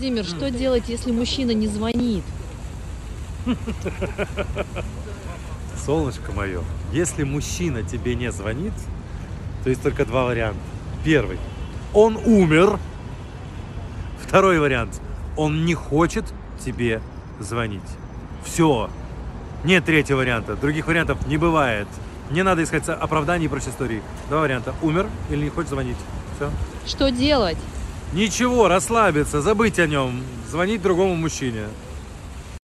Владимир, что делать, если мужчина не звонит? Солнышко мое, если мужчина тебе не звонит, то есть только два варианта. Первый. Он умер. Второй вариант. Он не хочет тебе звонить. Все. Нет третьего варианта. Других вариантов не бывает. Не надо искать оправданий и прочей истории. Два варианта. Умер или не хочет звонить. Все. Что делать? Ничего, расслабиться, забыть о нем, звонить другому мужчине.